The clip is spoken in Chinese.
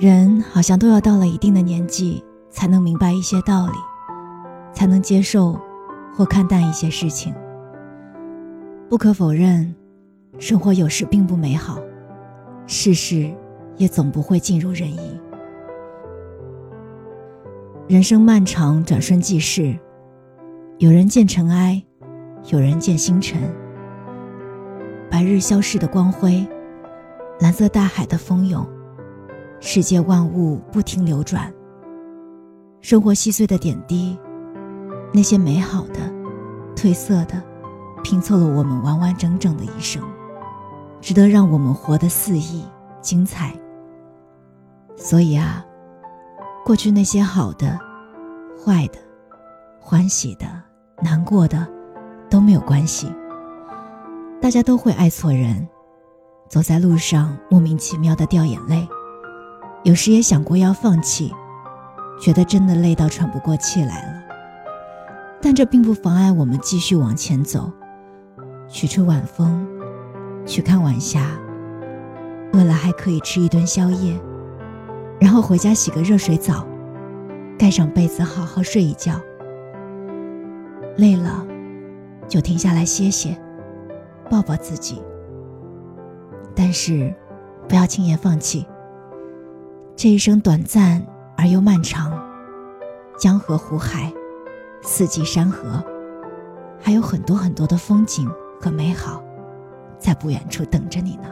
人好像都要到了一定的年纪，才能明白一些道理，才能接受或看淡一些事情。不可否认，生活有时并不美好，世事也总不会尽如人意。人生漫长，转瞬即逝，有人见尘埃，有人见星辰。白日消逝的光辉，蓝色大海的蜂涌。世界万物不停流转，生活细碎的点滴，那些美好的、褪色的，拼凑了我们完完整整的一生，值得让我们活得肆意、精彩。所以啊，过去那些好的、坏的、欢喜的、难过的，都没有关系。大家都会爱错人，走在路上莫名其妙的掉眼泪。有时也想过要放弃，觉得真的累到喘不过气来了。但这并不妨碍我们继续往前走，去吹晚风，去看晚霞。饿了还可以吃一顿宵夜，然后回家洗个热水澡，盖上被子好好睡一觉。累了，就停下来歇歇，抱抱自己。但是，不要轻言放弃。这一生短暂而又漫长，江河湖海，四季山河，还有很多很多的风景和美好，在不远处等着你呢。